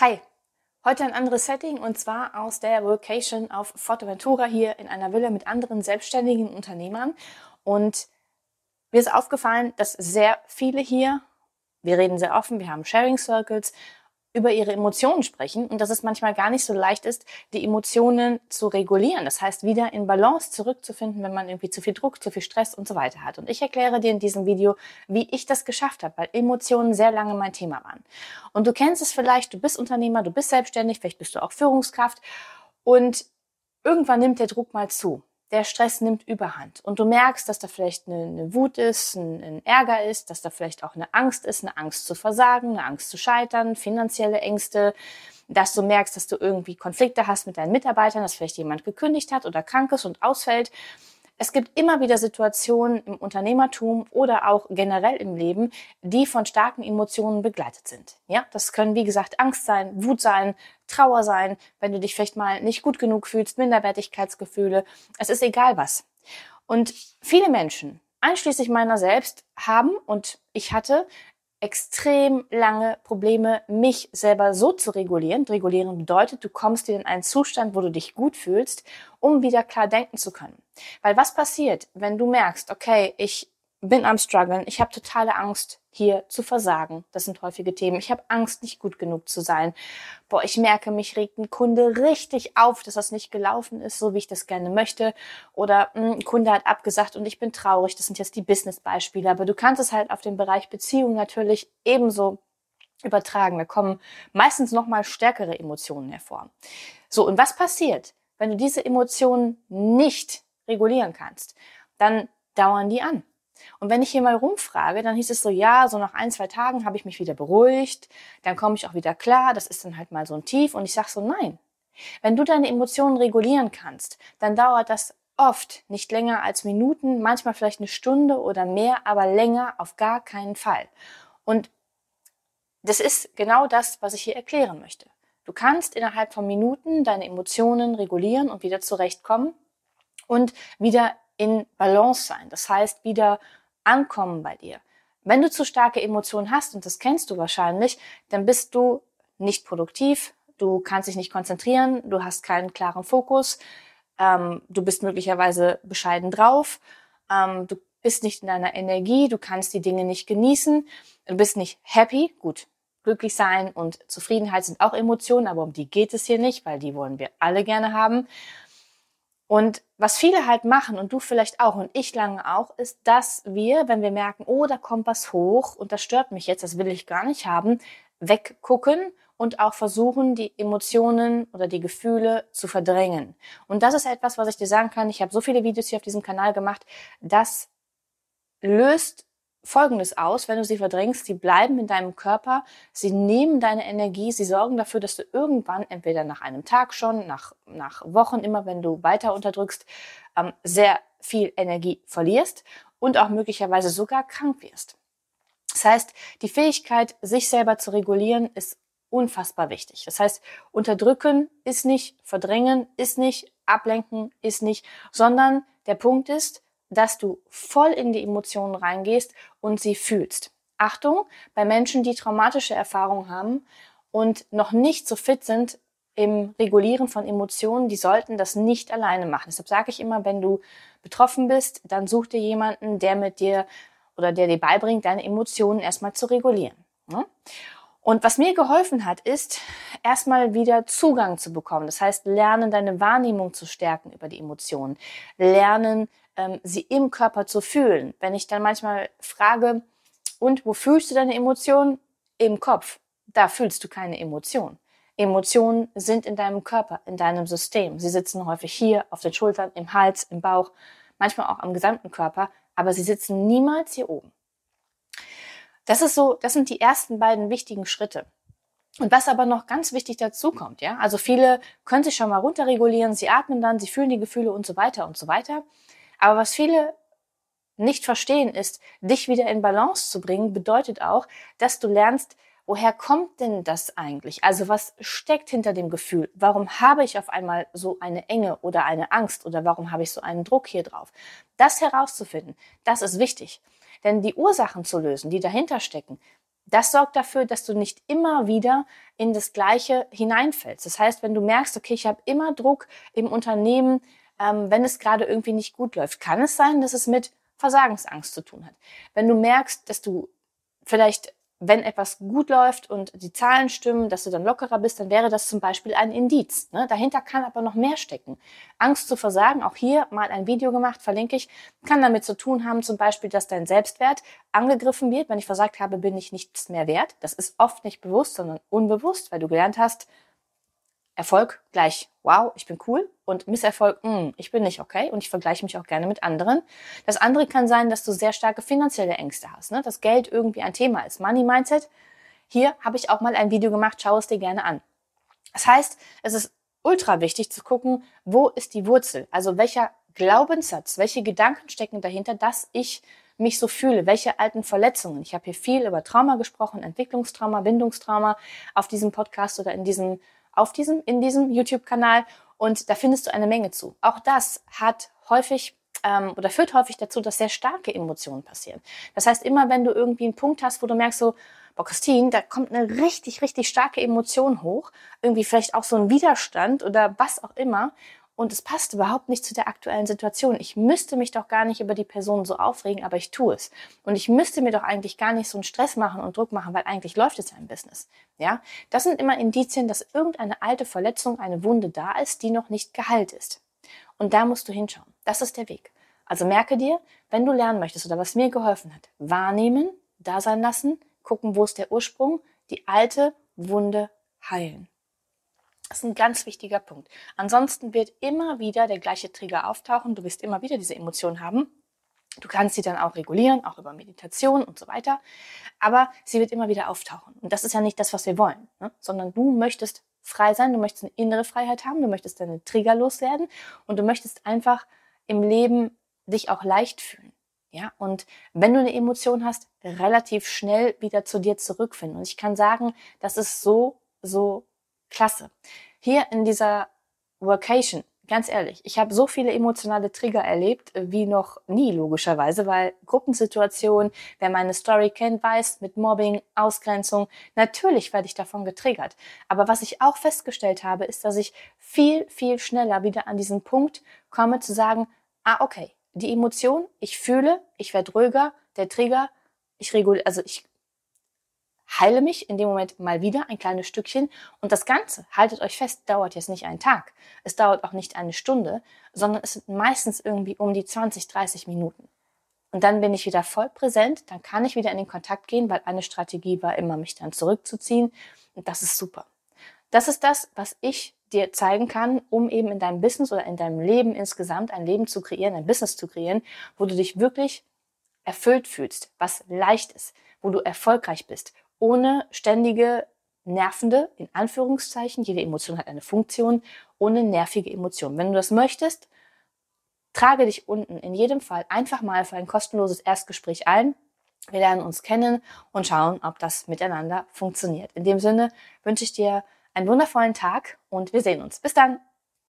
Hi, heute ein anderes Setting und zwar aus der Location auf Forteventura hier in einer Villa mit anderen selbstständigen Unternehmern. Und mir ist aufgefallen, dass sehr viele hier, wir reden sehr offen, wir haben Sharing Circles über ihre Emotionen sprechen und dass es manchmal gar nicht so leicht ist, die Emotionen zu regulieren. Das heißt, wieder in Balance zurückzufinden, wenn man irgendwie zu viel Druck, zu viel Stress und so weiter hat. Und ich erkläre dir in diesem Video, wie ich das geschafft habe, weil Emotionen sehr lange mein Thema waren. Und du kennst es vielleicht, du bist Unternehmer, du bist selbstständig, vielleicht bist du auch Führungskraft und irgendwann nimmt der Druck mal zu der Stress nimmt überhand und du merkst, dass da vielleicht eine, eine Wut ist, ein, ein, Ärger ist, dass da vielleicht auch eine Angst ist, eine Angst zu versagen, eine Angst zu scheitern, finanzielle Ängste, dass du merkst, dass du irgendwie Konflikte hast mit deinen Mitarbeitern, dass vielleicht jemand gekündigt hat oder krank ist und ausfällt es gibt immer wieder Situationen im Unternehmertum oder auch generell im Leben, die von starken Emotionen begleitet sind. Ja, das können wie gesagt Angst sein, Wut sein, Trauer sein, wenn du dich vielleicht mal nicht gut genug fühlst, Minderwertigkeitsgefühle. Es ist egal was. Und viele Menschen, einschließlich meiner selbst, haben und ich hatte extrem lange Probleme, mich selber so zu regulieren. Regulieren bedeutet, du kommst in einen Zustand, wo du dich gut fühlst, um wieder klar denken zu können. Weil was passiert, wenn du merkst, okay, ich bin am struggeln, ich habe totale Angst, hier zu versagen. Das sind häufige Themen. Ich habe Angst, nicht gut genug zu sein. Boah, ich merke, mich regt ein Kunde richtig auf, dass das nicht gelaufen ist, so wie ich das gerne möchte. Oder mh, hm, ein Kunde hat abgesagt und ich bin traurig. Das sind jetzt die Business-Beispiele. Aber du kannst es halt auf den Bereich Beziehung natürlich ebenso übertragen. Da kommen meistens noch mal stärkere Emotionen hervor. So, und was passiert, wenn du diese Emotionen nicht regulieren kannst? Dann dauern die an. Und wenn ich hier mal rumfrage, dann hieß es so, ja, so nach ein, zwei Tagen habe ich mich wieder beruhigt, dann komme ich auch wieder klar, das ist dann halt mal so ein Tief. Und ich sage so, nein. Wenn du deine Emotionen regulieren kannst, dann dauert das oft nicht länger als Minuten, manchmal vielleicht eine Stunde oder mehr, aber länger auf gar keinen Fall. Und das ist genau das, was ich hier erklären möchte. Du kannst innerhalb von Minuten deine Emotionen regulieren und wieder zurechtkommen und wieder in Balance sein. Das heißt, wieder ankommen bei dir. Wenn du zu starke Emotionen hast, und das kennst du wahrscheinlich, dann bist du nicht produktiv, du kannst dich nicht konzentrieren, du hast keinen klaren Fokus, ähm, du bist möglicherweise bescheiden drauf, ähm, du bist nicht in deiner Energie, du kannst die Dinge nicht genießen, du bist nicht happy, gut. Glücklich sein und Zufriedenheit sind auch Emotionen, aber um die geht es hier nicht, weil die wollen wir alle gerne haben. Und was viele halt machen und du vielleicht auch und ich lange auch, ist, dass wir, wenn wir merken, oh, da kommt was hoch und das stört mich jetzt, das will ich gar nicht haben, weggucken und auch versuchen, die Emotionen oder die Gefühle zu verdrängen. Und das ist etwas, was ich dir sagen kann. Ich habe so viele Videos hier auf diesem Kanal gemacht. Das löst Folgendes aus, wenn du sie verdrängst, sie bleiben in deinem Körper, sie nehmen deine Energie, sie sorgen dafür, dass du irgendwann, entweder nach einem Tag schon, nach, nach Wochen immer, wenn du weiter unterdrückst, ähm, sehr viel Energie verlierst und auch möglicherweise sogar krank wirst. Das heißt, die Fähigkeit, sich selber zu regulieren, ist unfassbar wichtig. Das heißt, unterdrücken ist nicht, verdrängen ist nicht, ablenken ist nicht, sondern der Punkt ist, dass du voll in die Emotionen reingehst und sie fühlst. Achtung, bei Menschen, die traumatische Erfahrungen haben und noch nicht so fit sind im Regulieren von Emotionen, die sollten das nicht alleine machen. Deshalb sage ich immer, wenn du betroffen bist, dann such dir jemanden, der mit dir oder der dir beibringt, deine Emotionen erstmal zu regulieren. Und was mir geholfen hat, ist erstmal wieder Zugang zu bekommen. Das heißt, lernen, deine Wahrnehmung zu stärken über die Emotionen. Lernen, ähm, sie im Körper zu fühlen. Wenn ich dann manchmal frage, und wo fühlst du deine Emotionen? Im Kopf. Da fühlst du keine Emotion. Emotionen sind in deinem Körper, in deinem System. Sie sitzen häufig hier auf den Schultern, im Hals, im Bauch, manchmal auch am gesamten Körper, aber sie sitzen niemals hier oben. Das ist so, das sind die ersten beiden wichtigen Schritte. Und was aber noch ganz wichtig dazu kommt, ja, also viele können sich schon mal runterregulieren, sie atmen dann, sie fühlen die Gefühle und so weiter und so weiter. Aber was viele nicht verstehen ist, dich wieder in Balance zu bringen, bedeutet auch, dass du lernst, woher kommt denn das eigentlich? Also was steckt hinter dem Gefühl? Warum habe ich auf einmal so eine Enge oder eine Angst oder warum habe ich so einen Druck hier drauf? Das herauszufinden, das ist wichtig. Denn die Ursachen zu lösen, die dahinter stecken, das sorgt dafür, dass du nicht immer wieder in das Gleiche hineinfällst. Das heißt, wenn du merkst, okay, ich habe immer Druck im Unternehmen, ähm, wenn es gerade irgendwie nicht gut läuft, kann es sein, dass es mit Versagensangst zu tun hat. Wenn du merkst, dass du vielleicht wenn etwas gut läuft und die Zahlen stimmen, dass du dann lockerer bist, dann wäre das zum Beispiel ein Indiz. Ne? Dahinter kann aber noch mehr stecken. Angst zu versagen, auch hier mal ein Video gemacht, verlinke ich, kann damit zu tun haben, zum Beispiel, dass dein Selbstwert angegriffen wird. Wenn ich versagt habe, bin ich nichts mehr wert. Das ist oft nicht bewusst, sondern unbewusst, weil du gelernt hast, Erfolg gleich, wow, ich bin cool und Misserfolg, mh, hm, ich bin nicht okay und ich vergleiche mich auch gerne mit anderen. Das andere kann sein, dass du sehr starke finanzielle Ängste hast, ne? dass Geld irgendwie ein Thema ist. Money Mindset. Hier habe ich auch mal ein Video gemacht, schau es dir gerne an. Das heißt, es ist ultra wichtig zu gucken, wo ist die Wurzel? Also welcher Glaubenssatz, welche Gedanken stecken dahinter, dass ich mich so fühle, welche alten Verletzungen. Ich habe hier viel über Trauma gesprochen, Entwicklungstrauma, Bindungstrauma auf diesem Podcast oder in diesem auf diesem, in diesem YouTube-Kanal und da findest du eine Menge zu. Auch das hat häufig ähm, oder führt häufig dazu, dass sehr starke Emotionen passieren. Das heißt, immer wenn du irgendwie einen Punkt hast, wo du merkst so, boah, Christine, da kommt eine richtig, richtig starke Emotion hoch, irgendwie vielleicht auch so ein Widerstand oder was auch immer und es passt überhaupt nicht zu der aktuellen Situation. Ich müsste mich doch gar nicht über die Person so aufregen, aber ich tue es. Und ich müsste mir doch eigentlich gar nicht so einen Stress machen und Druck machen, weil eigentlich läuft es ja im Business. Ja, das sind immer Indizien, dass irgendeine alte Verletzung, eine Wunde da ist, die noch nicht geheilt ist. Und da musst du hinschauen. Das ist der Weg. Also merke dir, wenn du lernen möchtest oder was mir geholfen hat, wahrnehmen, da sein lassen, gucken, wo ist der Ursprung, die alte Wunde heilen. Das ist ein ganz wichtiger Punkt. Ansonsten wird immer wieder der gleiche Trigger auftauchen. Du wirst immer wieder diese Emotionen haben. Du kannst sie dann auch regulieren, auch über Meditation und so weiter. Aber sie wird immer wieder auftauchen. Und das ist ja nicht das, was wir wollen, ne? sondern du möchtest frei sein, du möchtest eine innere Freiheit haben, du möchtest deine Trigger loswerden und du möchtest einfach im Leben dich auch leicht fühlen. Ja, und wenn du eine Emotion hast, relativ schnell wieder zu dir zurückfinden. Und ich kann sagen, das ist so, so klasse. Hier in dieser Workation, ganz ehrlich, ich habe so viele emotionale Trigger erlebt äh, wie noch nie logischerweise, weil Gruppensituationen, wer meine Story kennt, weiß, mit Mobbing, Ausgrenzung, natürlich werde ich davon getriggert. Aber was ich auch festgestellt habe, ist, dass ich viel, viel schneller wieder an diesen Punkt komme zu sagen, ah, okay, die Emotion, ich fühle, ich werde ruhiger, der Trigger, ich reguliere, also ich heile mich in dem Moment mal wieder ein kleines Stückchen. Und das Ganze, haltet euch fest, dauert jetzt nicht einen Tag. Es dauert auch nicht eine Stunde, sondern es sind meistens irgendwie um die 20, 30 Minuten. Und dann bin ich wieder voll präsent, dann kann ich wieder in den Kontakt gehen, weil eine Strategie war immer, mich dann zurückzuziehen. Und das ist super. Das ist das, was ich dir zeigen kann, um eben in deinem Business oder in deinem Leben insgesamt ein Leben zu kreieren, ein Business zu kreieren, wo du dich wirklich erfüllt fühlst, was leicht ist, wo du erfolgreich bist, ohne ständige nervende, in Anführungszeichen, jede Emotion hat eine Funktion, ohne nervige Emotionen. Wenn du das möchtest, trage dich unten in jedem Fall einfach mal für ein kostenloses Erstgespräch ein. Wir lernen uns kennen und schauen, ob das miteinander funktioniert. In dem Sinne wünsche ich dir einen wundervollen Tag und wir sehen uns. Bis dann!